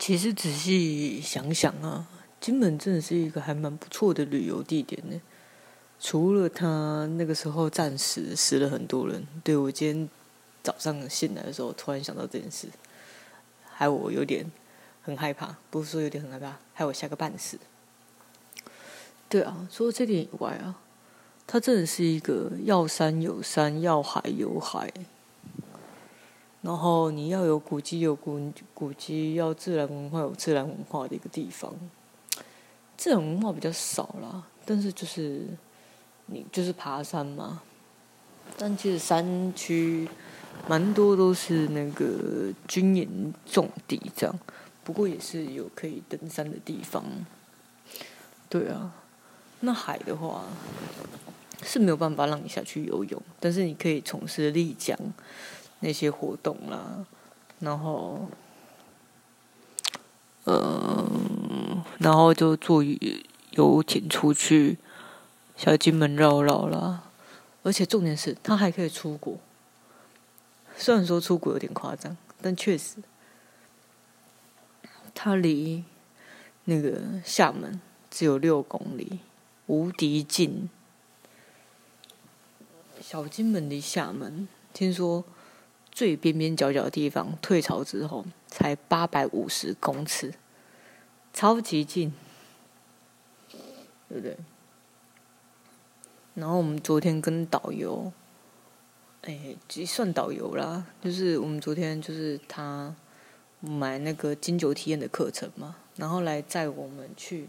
其实仔细想想啊，金门真的是一个还蛮不错的旅游地点呢。除了他那个时候战死，死了很多人。对我今天早上醒来的时候，突然想到这件事，害我有点很害怕。不是说有点很害怕，害我吓个半死。对啊，除了这点以外啊，它真的是一个要山有山，要海有海。然后你要有古迹有古古迹，要自然文化有自然文化的一个地方。自然文化比较少啦，但是就是你就是爬山嘛。但其实山区蛮多都是那个军营重地这样，不过也是有可以登山的地方。对啊，那海的话是没有办法让你下去游泳，但是你可以从事丽江。那些活动啦，然后，嗯，然后就坐游艇出去小金门绕绕啦。而且重点是，他还可以出国。虽然说出国有点夸张，但确实，他离那个厦门只有六公里，无敌近。小金门离厦门，听说。最边边角角的地方，退潮之后才八百五十公尺，超级近，对不对？然后我们昨天跟导游，哎，算导游啦，就是我们昨天就是他买那个金酒体验的课程嘛，然后来载我们去，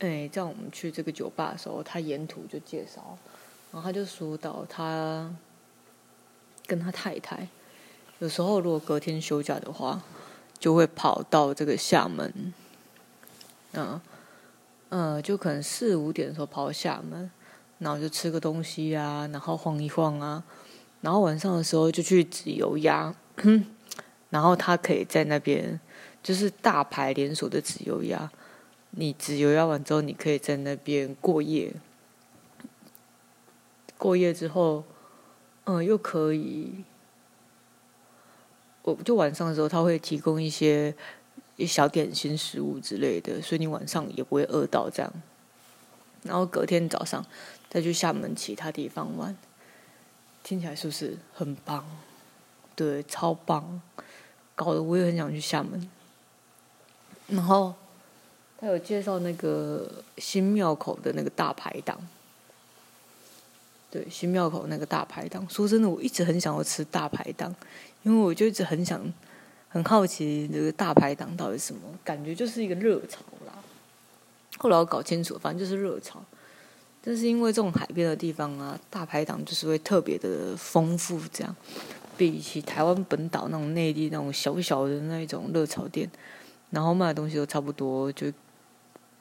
哎，载我们去这个酒吧的时候，他沿途就介绍，然后他就说到他。跟他太太，有时候如果隔天休假的话，就会跑到这个厦门，嗯，嗯，就可能四五点的时候跑到厦门，然后就吃个东西啊，然后晃一晃啊，然后晚上的时候就去紫油鸭，然后他可以在那边，就是大牌连锁的紫油鸭，你紫油鸭完之后，你可以在那边过夜，过夜之后。嗯，又可以，我就晚上的时候他会提供一些小点心、食物之类的，所以你晚上也不会饿到这样。然后隔天早上再去厦门其他地方玩，听起来是不是很棒？对，超棒，搞得我也很想去厦门。然后他有介绍那个新庙口的那个大排档。对，新庙口那个大排档，说真的，我一直很想要吃大排档，因为我就一直很想、很好奇这个大排档到底什么，感觉就是一个热潮啦。后来我搞清楚，反正就是热潮。但是因为这种海边的地方啊，大排档就是会特别的丰富，这样比起台湾本岛那种内地那种小小的那种热潮店，然后卖的东西都差不多，就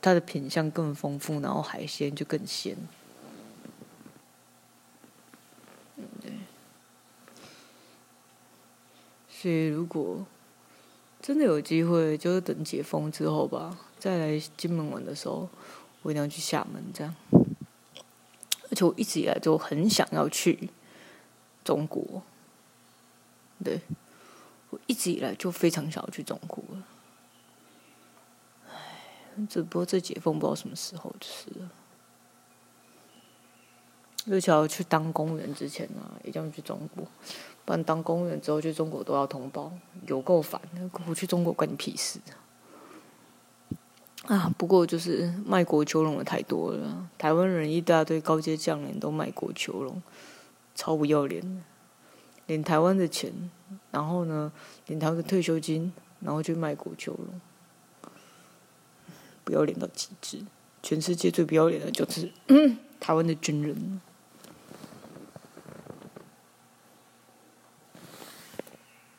它的品相更丰富，然后海鲜就更鲜。所以，如果真的有机会，就是等解封之后吧，再来金门玩的时候，我一定要去厦门。这样，而且我一直以来就很想要去中国。对，我一直以来就非常想要去中国。唉，只不过这解封不知道什么时候就是了。而且要去当公务员之前啊，一定要去中国。不然当公务员之后去中国都要通报，有够烦。我去中国关你屁事啊！不过就是卖国求荣的太多了，台湾人一大堆高阶将领都卖国求荣，超不要脸的，领台湾的钱，然后呢，领台湾的退休金，然后去卖国求荣，不要脸到极致。全世界最不要脸的就是台湾的军人。